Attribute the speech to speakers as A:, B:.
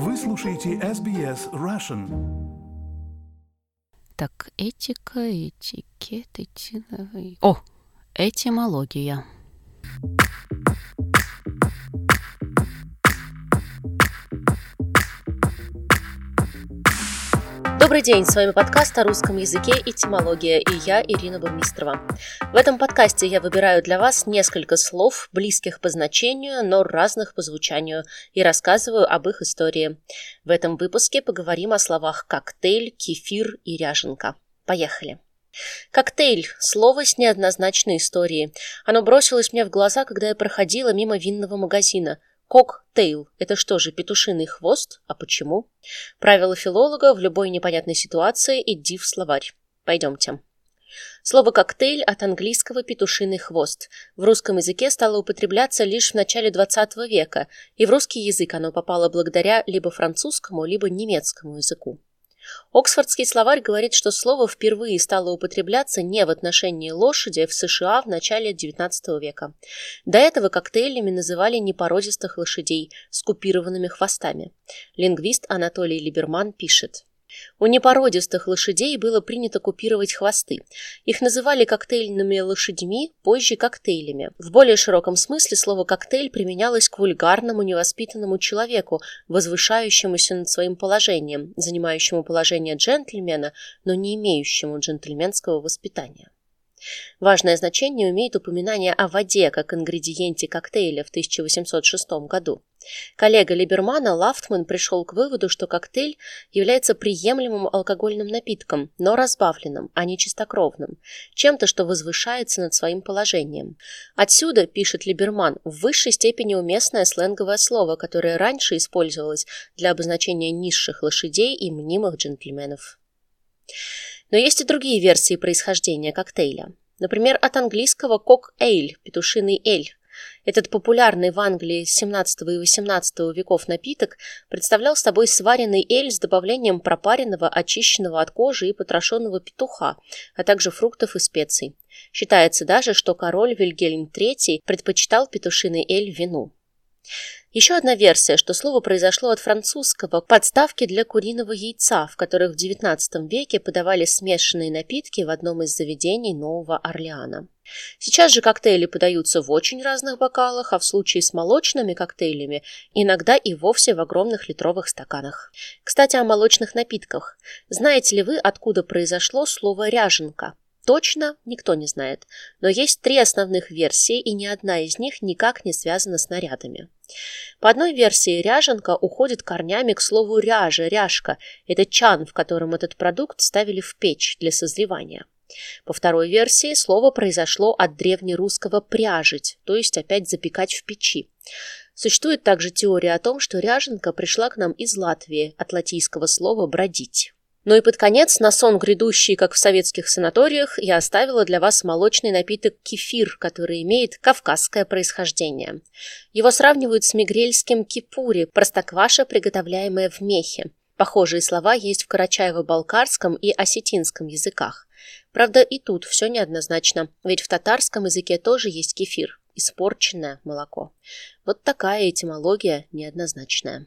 A: Вы слушаете SBS Russian.
B: Так, этика, этикет, эти... О, этимология. Добрый день, с вами подкаст о русском языке «Этимология» и я, Ирина Бурмистрова. В этом подкасте я выбираю для вас несколько слов, близких по значению, но разных по звучанию, и рассказываю об их истории. В этом выпуске поговорим о словах «коктейль», «кефир» и «ряженка». Поехали! Коктейль – слово с неоднозначной историей. Оно бросилось мне в глаза, когда я проходила мимо винного магазина. Коктейл – это что же, петушиный хвост? А почему? Правило филолога в любой непонятной ситуации – иди в словарь. Пойдемте. Слово «коктейль» от английского «петушиный хвост». В русском языке стало употребляться лишь в начале XX века, и в русский язык оно попало благодаря либо французскому, либо немецкому языку. Оксфордский словарь говорит, что слово впервые стало употребляться не в отношении лошади в США в начале XIX века. До этого коктейлями называли непородистых лошадей с купированными хвостами. Лингвист Анатолий Либерман пишет. У непородистых лошадей было принято купировать хвосты. Их называли коктейльными лошадьми, позже коктейлями. В более широком смысле слово «коктейль» применялось к вульгарному, невоспитанному человеку, возвышающемуся над своим положением, занимающему положение джентльмена, но не имеющему джентльменского воспитания. Важное значение имеет упоминание о воде как ингредиенте коктейля в 1806 году. Коллега Либермана Лафтман пришел к выводу, что коктейль является приемлемым алкогольным напитком, но разбавленным, а не чистокровным, чем-то, что возвышается над своим положением. Отсюда, пишет Либерман, в высшей степени уместное сленговое слово, которое раньше использовалось для обозначения низших лошадей и мнимых джентльменов. Но есть и другие версии происхождения коктейля. Например, от английского «кок-эйль» – петушиный эль. Этот популярный в Англии с 17 и 18 веков напиток представлял собой сваренный эль с добавлением пропаренного, очищенного от кожи и потрошенного петуха, а также фруктов и специй. Считается даже, что король Вильгельм III предпочитал петушиный эль вину. Еще одна версия, что слово произошло от французского подставки для куриного яйца, в которых в XIX веке подавали смешанные напитки в одном из заведений Нового Орлеана. Сейчас же коктейли подаются в очень разных бокалах, а в случае с молочными коктейлями иногда и вовсе в огромных литровых стаканах. Кстати, о молочных напитках. Знаете ли вы, откуда произошло слово «ряженка»? Точно никто не знает, но есть три основных версии, и ни одна из них никак не связана с нарядами. По одной версии ряженка уходит корнями к слову ряжа, ряжка. Это чан, в котором этот продукт ставили в печь для созревания. По второй версии слово произошло от древнерусского «пряжить», то есть опять запекать в печи. Существует также теория о том, что ряженка пришла к нам из Латвии, от латийского слова «бродить». Ну и под конец, на сон грядущий, как в советских санаториях, я оставила для вас молочный напиток кефир, который имеет кавказское происхождение. Его сравнивают с мигрельским кипури, простокваша, приготовляемая в мехе. Похожие слова есть в карачаево-балкарском и осетинском языках. Правда, и тут все неоднозначно, ведь в татарском языке тоже есть кефир, испорченное молоко. Вот такая этимология неоднозначная.